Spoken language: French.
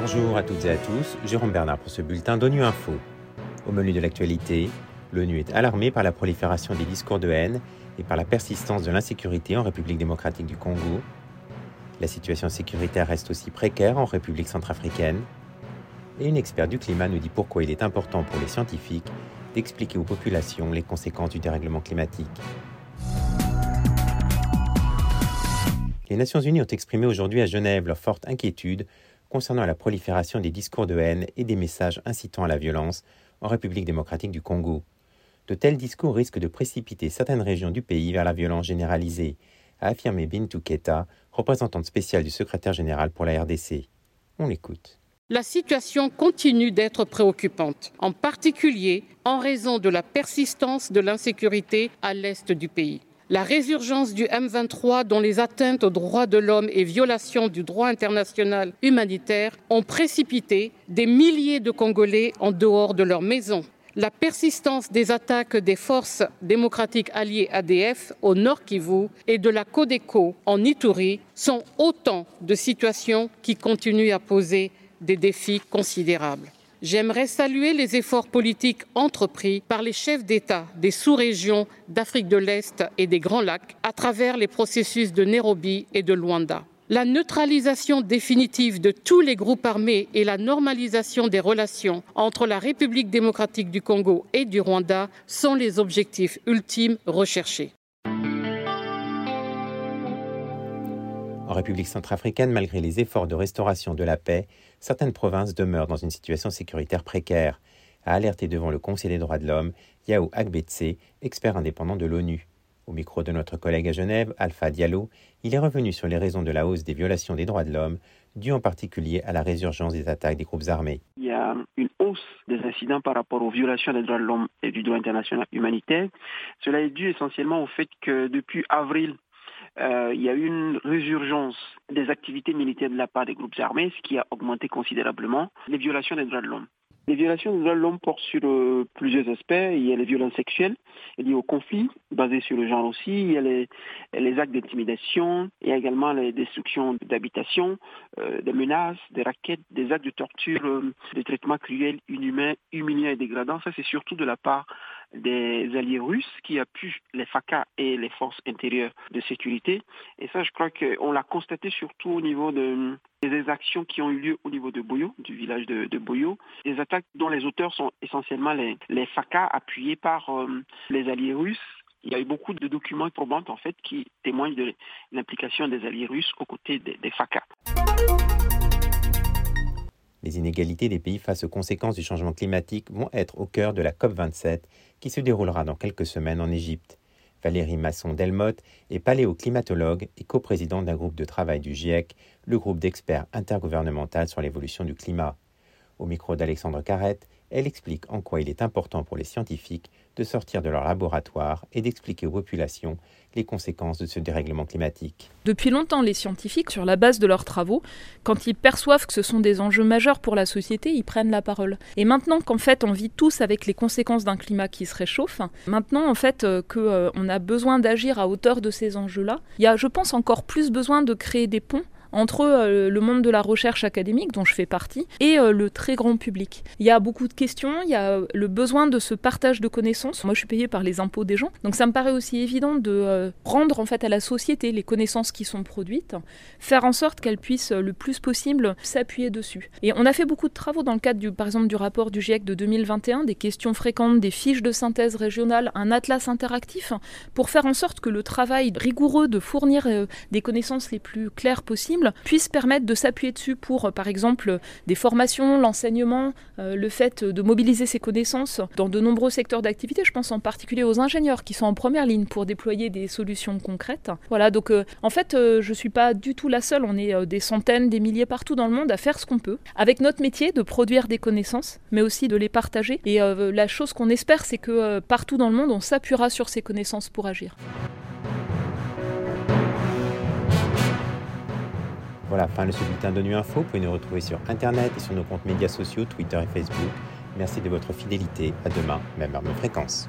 Bonjour à toutes et à tous, Jérôme Bernard pour ce bulletin d'ONU Info. Au menu de l'actualité, l'ONU est alarmée par la prolifération des discours de haine et par la persistance de l'insécurité en République démocratique du Congo. La situation sécuritaire reste aussi précaire en République centrafricaine. Et une experte du climat nous dit pourquoi il est important pour les scientifiques d'expliquer aux populations les conséquences du dérèglement climatique. Les Nations Unies ont exprimé aujourd'hui à Genève leur forte inquiétude concernant la prolifération des discours de haine et des messages incitant à la violence en République démocratique du Congo. De tels discours risquent de précipiter certaines régions du pays vers la violence généralisée, a affirmé Bintou Keta, représentante spéciale du secrétaire général pour la RDC. On l'écoute. La situation continue d'être préoccupante, en particulier en raison de la persistance de l'insécurité à l'est du pays. La résurgence du M23, dont les atteintes aux droits de l'homme et violations du droit international humanitaire ont précipité des milliers de Congolais en dehors de leur maison. La persistance des attaques des forces démocratiques alliées ADF au Nord Kivu et de la Codeco en Ituri sont autant de situations qui continuent à poser des défis considérables. J'aimerais saluer les efforts politiques entrepris par les chefs d'État des sous-régions d'Afrique de l'Est et des Grands Lacs à travers les processus de Nairobi et de Luanda. La neutralisation définitive de tous les groupes armés et la normalisation des relations entre la République démocratique du Congo et du Rwanda sont les objectifs ultimes recherchés. En République centrafricaine, malgré les efforts de restauration de la paix, certaines provinces demeurent dans une situation sécuritaire précaire, a alerté devant le Conseil des droits de l'homme Yao Agbetse, expert indépendant de l'ONU. Au micro de notre collègue à Genève, Alpha Diallo, il est revenu sur les raisons de la hausse des violations des droits de l'homme, dues en particulier à la résurgence des attaques des groupes armés. Il y a une hausse des incidents par rapport aux violations des droits de l'homme et du droit international humanitaire. Cela est dû essentiellement au fait que depuis avril il y a eu une résurgence des activités militaires de la part des groupes armés, ce qui a augmenté considérablement les violations des droits de l'homme. Les violations des droits de l'homme portent sur euh, plusieurs aspects. Il y a les violences sexuelles liées au conflit, basées sur le genre aussi. Il y a les, actes d'intimidation. Il y a également les destructions d'habitations, euh, des menaces, des raquettes, des actes de torture, euh, des traitements cruels, inhumains, humiliants et dégradants. Ça, c'est surtout de la part des alliés russes qui appuient les FACA et les forces intérieures de sécurité. Et ça, je crois qu'on l'a constaté surtout au niveau de, des actions qui ont eu lieu au niveau de Boyo, du village de, Boyo, des attaques dont les auteurs sont essentiellement les, les FACA appuyés par euh, les alliés russes il y a eu beaucoup de documents probants en fait qui témoignent de l'implication des alliés russes aux côtés des, des FACA. Les inégalités des pays face aux conséquences du changement climatique vont être au cœur de la COP27 qui se déroulera dans quelques semaines en Égypte. Valérie Masson-Delmotte est paléoclimatologue et coprésidente d'un groupe de travail du GIEC, le groupe d'experts intergouvernemental sur l'évolution du climat. Au micro d'Alexandre Carrette, elle explique en quoi il est important pour les scientifiques de sortir de leur laboratoire et d'expliquer aux populations les conséquences de ce dérèglement climatique. Depuis longtemps, les scientifiques, sur la base de leurs travaux, quand ils perçoivent que ce sont des enjeux majeurs pour la société, ils prennent la parole. Et maintenant qu'en fait on vit tous avec les conséquences d'un climat qui se réchauffe, maintenant en fait euh, qu'on euh, a besoin d'agir à hauteur de ces enjeux-là, il y a, je pense, encore plus besoin de créer des ponts entre euh, le monde de la recherche académique, dont je fais partie, et euh, le très grand public. Il y a beaucoup de questions, il y a euh, le besoin de ce partage de connaissances. Moi, je suis payée par les impôts des gens, donc ça me paraît aussi évident de rendre en fait à la société les connaissances qui sont produites, faire en sorte qu'elles puissent le plus possible s'appuyer dessus. Et on a fait beaucoup de travaux dans le cadre, du, par exemple, du rapport du GIEC de 2021, des questions fréquentes, des fiches de synthèse régionale, un atlas interactif, pour faire en sorte que le travail rigoureux de fournir des connaissances les plus claires possibles puisse permettre de s'appuyer dessus pour, euh, par exemple, des formations, l'enseignement, euh, le fait de mobiliser ses connaissances dans de nombreux secteurs d'activité. Je pense en particulier aux ingénieurs qui sont en première ligne pour déployer des solutions concrètes. Voilà, donc euh, en fait, je ne suis pas du tout la seule. On est des centaines, des milliers partout dans le monde à faire ce qu'on peut, avec notre métier de produire des connaissances, mais aussi de les partager. Et la chose qu'on espère, c'est que partout dans le monde, on s'appuiera sur ces connaissances pour agir. Voilà, fin de ce bulletin de Nuit Info. Vous pouvez nous retrouver sur Internet et sur nos comptes médias sociaux, Twitter et Facebook. Merci de votre fidélité. À demain, même heure, même fréquence.